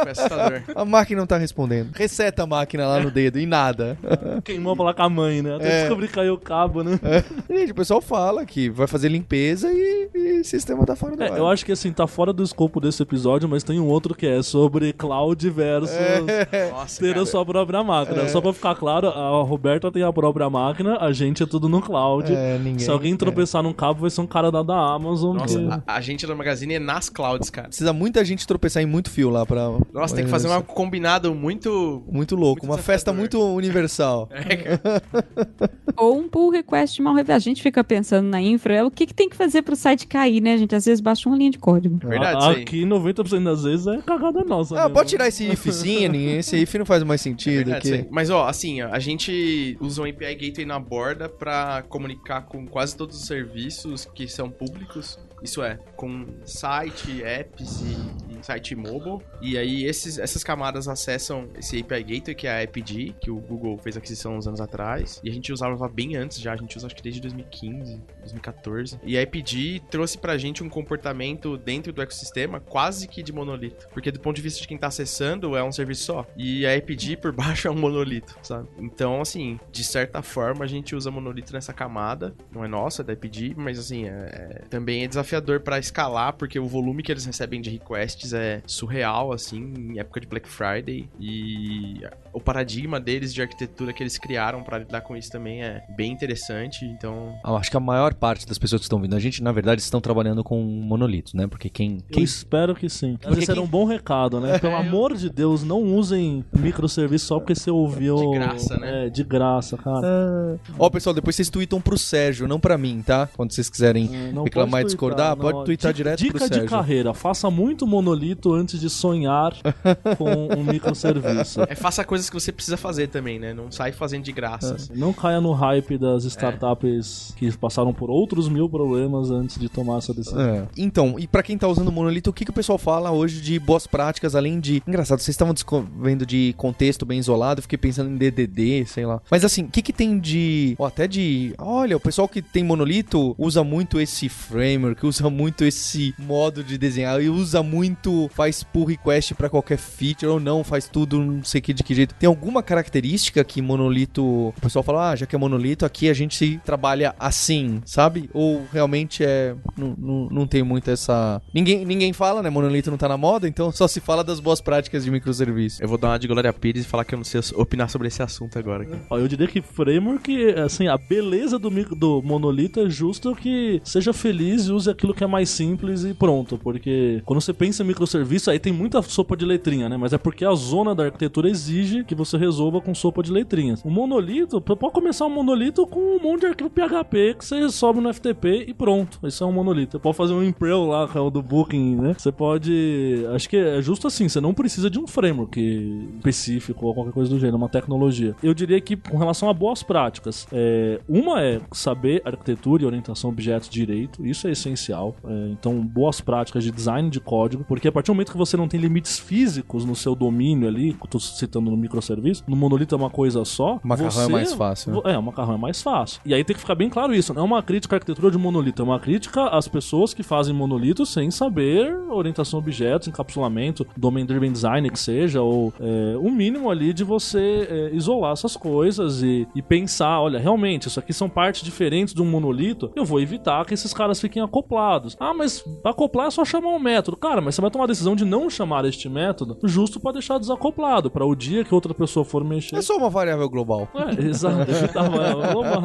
Foi assustador. A máquina não tá respondendo. Reseta a máquina lá no dedo e nada. Queimou a placa-mãe, né? Até É. descobrir que caiu o cabo, né? Gente, o pessoal fala que vai fazer limpeza e, e sistema tá fora do É, ar. eu acho que assim, tá fora do escopo desse episódio, mas tem um outro que é sobre cloud versus Nossa, ter cara. a sua própria máquina. Só pra ficar claro, a Roberta tem a própria máquina, a gente é tudo no cloud. É, ninguém- Se alguém tropeçar num cabo, vai ser um cara da, da Amazon. Nossa, que- a, a gente da Magazine é nas clouds, cara. Precisa muita gente tropeçar em muito fio lá pra. Nossa, tem que fazer um combinado muito. Muito louco, Muito uma festa muito universal. É, cara. Ou um pull request mal revelado. A gente fica pensando na infra, é o que, que tem que fazer pro site cair, né? Gente às vezes baixa uma linha de código. Verdade, A-. Aqui, 90% das vezes é cagada nossa. Ah, mesmo. pode tirar esse if sim, ninguém- esse if não faz mais sentido. Verdade, isso aí. Mas ó, assim, ó, a gente usa um API Gateway na borda pra comunicar com quase todos os serviços que são públicos. Isso é, com site, apps e site mobile. E aí esses, essas camadas acessam esse API Gateway, que é a AppD, que o Google fez aquisição uns anos atrás. E a gente usava bem antes já, a gente usa acho que desde 2015, 2014. E a AppD trouxe pra gente um comportamento dentro do ecossistema quase que de monolito. Porque do ponto de vista de quem tá acessando, é um serviço só. E a AppD por baixo é um monolito, sabe? Então, assim, de certa forma a gente usa monolito nessa camada. Não é nossa, é da AppD, mas assim, é, é- também é desafiador pra escalar, porque o volume que eles recebem de requests é surreal, assim, em época de Black Friday. E o paradigma deles de arquitetura que eles criaram pra lidar com isso também é bem interessante. Então, Ah, acho que a maior parte das pessoas que estão vindo a gente, na verdade, estão trabalhando com monolitos, né? Porque quem. Eu quem... espero que sim. Porque Esse era quem- um bom recado, né? Pelo amor de Deus, não usem microserviço só porque você ouviu. De graça, né? É, de graça, cara. Ó, pessoal, depois vocês tweetam pro Sérgio, não pra mim, tá? Quando vocês quiserem Não reclamar e pode discordar, twittar, pode não. twittar Dica- direto Dica pro de Sérgio. carreira: faça muito monolito antes de sonhar com um microserviço. É, faça coisas que você precisa fazer também, né? Não sai fazendo de graça. assim. Não caia no hype das startups que passaram por outros mil problemas antes de tomar essa decisão. É. Então, e pra quem tá usando monolito, o que, que o pessoal fala hoje de boas práticas, além de. Engraçado, vocês estavam vendo de contexto bem isolado, eu fiquei pensando em DDD, sei lá. Mas assim, o que, que tem de. Ou até de. Olha, o pessoal que tem monolito usa muito esse framework, usa muito esse modo de desenhar, e usa muito. Faz pull request pra qualquer feature, ou não, faz tudo, não sei que de que jeito. Tem alguma característica que monolito. O pessoal fala, ah, já que é monolito, aqui a gente trabalha assim, sabe? Ou realmente é. Não, não, não tem muito essa. Ninguém, ninguém fala, né? Monolito não tá na moda, então só se fala das boas práticas de microserviço. Eu vou dar uma de Glória Pires e falar que eu não sei opinar sobre esse assunto agora. aqui. Ó, Eu diria que framework, assim, a beleza do, micro- do monolito é justo que seja feliz e use aquilo que é mais simples e pronto. Porque quando você pensa em microserviço, aí tem muita sopa de letrinha, né? Mas é porque a zona da arquitetura exige que você resolva com sopa de letrinhas. O monolito, pode começar um monolito com um monte de arquivo PHP que você sobe no FTP e pronto. Isso é um monolito. Você pode fazer um Impel lá, que é o do Booking, né? Você pode. Acho que é justo assim, você não precisa de um framework específico ou qualquer coisa do gênero, uma tecnologia. Eu diria que com relação a boas práticas, é, uma é saber arquitetura e orientação a objetos direito, isso é essencial. É, então, boas práticas de design de código, porque a partir do momento que você não tem limites físicos no seu domínio ali, que eu tô citando no microserviço, no monolito é uma coisa só. Macarrão é você- mais fácil, né? É, o macarrão é mais fácil. E aí tem que ficar bem claro isso. Não é uma crítica à arquitetura de monolito, é uma crítica às pessoas que fazem monolito sem saber orientação a objetos, encapsulamento, domain driven design que seja, ou é, o mínimo ali de você é, isolar essas coisas e, e pensar, olha, realmente, isso aqui são partes diferentes de um monolito, eu vou evitar que esses caras fiquem acoplados. Ah, mas acoplar é só chamar um método. Cara, mas você vai tomar a decisão de não chamar este método justo pra deixar desacoplado, para o dia que outra pessoa for mexer. É só uma variável global. É, exato. a- global.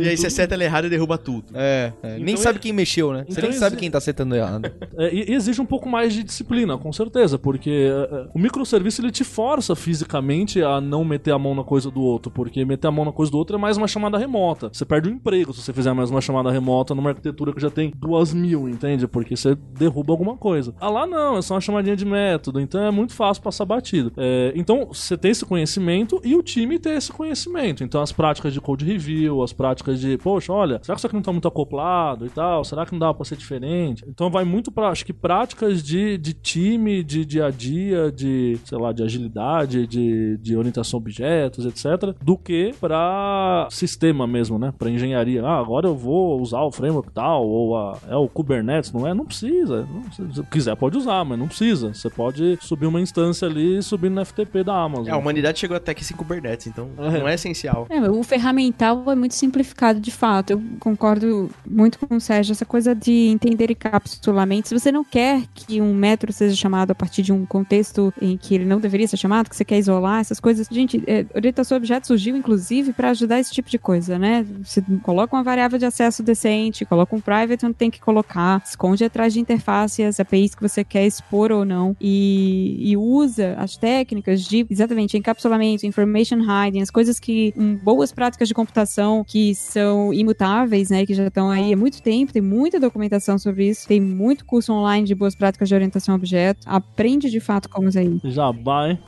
E aí você seta ela errada e derruba tudo. É, é. nem Então sabe é- quem mexeu, né? Você então nem sabe exi- quem tá setando errado. É, e, e exige um pouco mais de disciplina, com certeza, porque é, é, o microserviço ele te força fisicamente a não meter a mão na coisa do outro, porque meter a mão na coisa do outro é mais uma chamada remota. Você perde o emprego se você fizer mais uma chamada remota numa arquitetura que já tem duas mil, entende? Porque você derruba alguma coisa. Ah lá não, é só uma chamadinha de método, então é muito fácil passar batido. É, então você tem esse conhecimento e o time tem esse conhecimento. Então as práticas de code review, as práticas de, poxa, olha, será que isso aqui não tá muito acoplado e tal? Será que não dá pra ser diferente? Então vai muito pra, acho que práticas de, de time, de dia a dia, de, sei lá, de agilidade, de, de orientação a objetos, etc. Do que pra sistema mesmo, né? Pra engenharia. Ah, agora eu vou usar o framework tal, ou a, é o Kubernetes, não é? Não precisa. Não. Se quiser pode usar, mas não precisa. Você pode subir uma instância ali e subir no FTP da Amazon. É, a humanidade chegou até aqui sem Kubernetes, então É. não é essencial. É, o ferramental é muito simplificado de fato. Eu concordo muito com o Sérgio. Essa coisa de entender encapsulamento. Se você não quer que um método seja chamado a partir de um contexto em que ele não deveria ser chamado, que você quer isolar essas coisas. Gente, é, orientação a objetos surgiu inclusive para ajudar esse tipo de coisa, né? Você coloca uma variável de acesso decente, coloca um private onde tem que colocar, esconde atrás de interface as APIs que você quer expor ou não e, e usa as técnicas de exatamente encapsulamento, information hiding, as coisas que hum, boas práticas de computação que são imutáveis, né, que já estão aí há muito tempo, tem muita documentação sobre isso, tem muito curso online de boas práticas de orientação a objeto, aprende de fato como usar isso. Jabá, hein?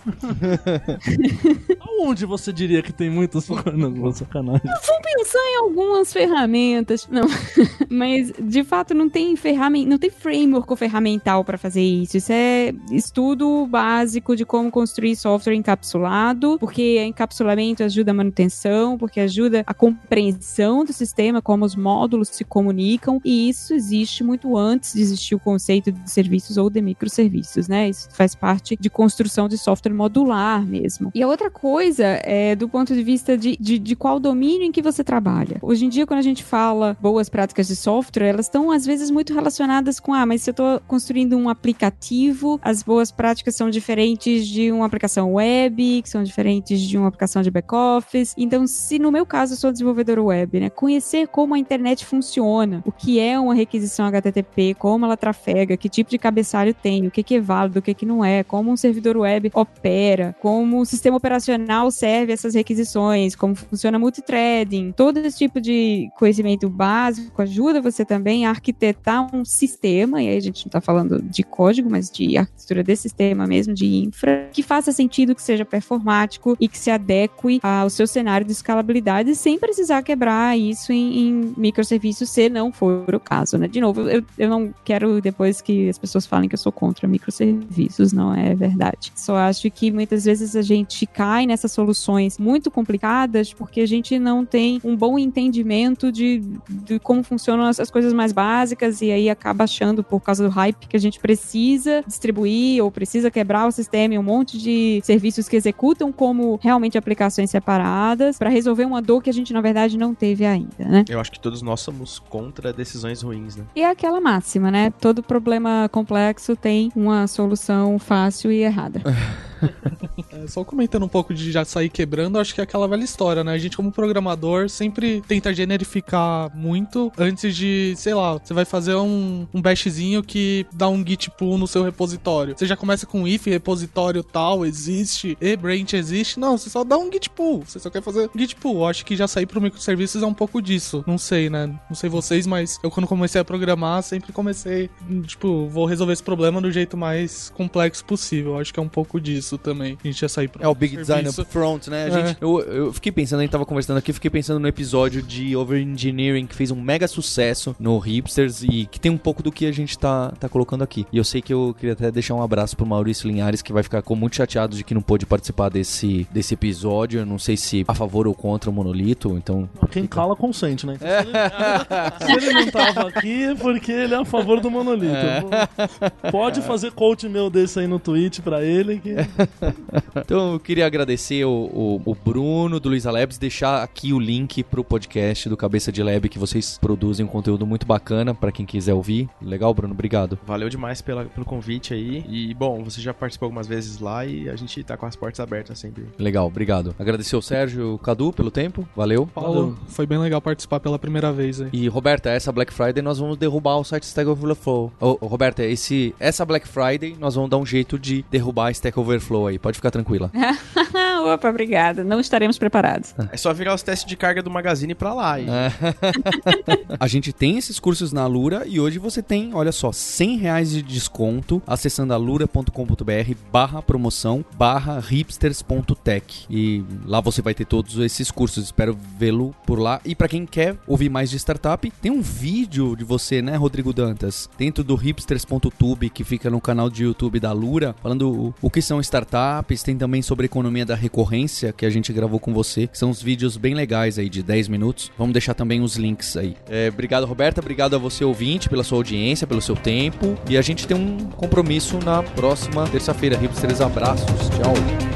Aonde você diria que tem muitas Não, vou sacanagem. Vamos pensar em algumas ferramentas. Não. Mas de fato não tem ferramenta, não tem framework ou ferramental para fazer isso. Isso é estudo básico de como construir software encapsulado, porque encapsulamento ajuda a manutenção, porque ajuda a compreensão do sistema, como os módulos se comunicam, e isso existe muito antes de existir o conceito de serviços ou de microserviços, né? Isso faz parte de construção de software modular mesmo. E a outra coisa é do ponto de vista de, de, de qual domínio em que você trabalha. Hoje em dia, quando a gente fala boas práticas de software, elas estão às vezes muito relacionadas com, ah, mas se eu estou construindo um aplicativo, as boas práticas são diferentes de uma aplicação web, que são diferentes de uma aplicação de back-office. Então, se no meu caso eu sou desenvolvedor web, né, conhecer como a internet funciona, o que é uma requisição HTTP, como ela trafega, que tipo de cabeçalho tem, o que, que é válido, o que, que não é, como um servidor web opera, como o sistema operacional serve essas requisições, como funciona multithreading, todo esse tipo de conhecimento básico ajuda você também a arquitetar um sistema, e aí a gente não está falando de código, mas de arquitetura de sistema mesmo, de infra, que faça sentido, que seja performático e que se adeque ao seu cenário de escalabilidade sem precisar quebrar isso em, em microserviços, se não for o caso, né? De novo, eu, eu não quero depois que as pessoas falem que eu sou contra microserviços, não é verdade. Só acho que muitas vezes a gente cai nessas soluções muito complicadas porque a gente não tem um bom entendimento de, de como funcionam as coisas mais básicas e aí acaba achando por causa do hype que a gente precisa distribuir ou precisa quebrar o sistema em um monte de serviços que executam como realmente aplicações separadas para resolver uma dor que a gente na verdade não teve ainda, né? Eu acho que todos nós somos contra decisões ruins, né? E é aquela máxima, né? Todo problema complexo tem uma solução fácil e errada. É, só comentando um pouco de já sair quebrando, acho que é aquela velha história, né? A gente, como programador, sempre tenta generificar muito antes de, sei lá, você vai fazer um, um bashzinho que dá um git pull no seu repositório. Você já começa com if, repositório tal, existe, e branch existe. Não, você só dá um git pull. Você só quer fazer git pull. Acho que já sair pro microserviços é um pouco disso. Não sei, né? Não sei vocês, mas eu quando comecei a programar, sempre comecei, tipo, vou resolver esse problema do jeito mais complexo possível. Acho que é um pouco disso também. A gente já sair pro É o Big Design serviço. Up Front, né? A É. gente, eu, eu fiquei pensando, a gente tava conversando aqui, fiquei pensando no episódio de Over Engineering, que fez um mega sucesso no Hipsters e que tem um pouco do que a gente tá, tá colocando aqui. E eu sei que eu queria até deixar um abraço pro Maurício Linhares, que vai ficar com- muito chateado de que não pôde participar desse, desse episódio. Eu não sei se a favor ou contra o monolito, então. Quem cala consente, né? Então, se, ele, se ele não tava aqui, é porque ele é a favor do monolito. Pode fazer coach meu desse aí no tweet pra ele que. Então eu queria agradecer o, o- o Bruno do Luiza Labs, deixar aqui o link pro podcast do Cabeça de Lab, que vocês produzem um conteúdo muito bacana pra quem quiser ouvir. Legal, Bruno? Obrigado. Valeu demais pela, pelo convite aí. E, bom, você já participou algumas vezes lá e a gente tá com as portas abertas sempre. Legal, obrigado. Agradecer ao Sérgio o Cadu pelo tempo. Valeu. Paulo, foi bem legal participar pela primeira vez aí. E Roberta, essa Black Friday nós vamos derrubar o site Stack Overflow. Ô, Roberta, esse, essa Black Friday nós vamos dar um jeito de derrubar Stack Overflow aí. Pode ficar tranquila. Opa, obrigada. Não estaremos preparados. É só virar os testes de carga do Magazine pra lá. E... A gente tem esses cursos na Alura e hoje você tem, olha só, 100 reais de desconto acessando alura.com.br barra promoção barra hipsters.tech e lá você vai ter todos esses cursos. Espero vê-lo por lá. E para quem quer ouvir mais de startup, tem um vídeo de você, né, Rodrigo Dantas, dentro do hipsters.tube que fica no canal de YouTube da Alura, falando o, o que são startups, tem também sobre economia da recorrência que a gente gravou com você. São uns vídeos bem legais aí de 10 minutos. Vamos deixar também os links aí. É, obrigado, Roberta. Obrigado a você, ouvinte, pela sua audiência, pelo seu tempo. E a gente tem um compromisso na próxima terça-feira. Hipsters, abraços. Tchau.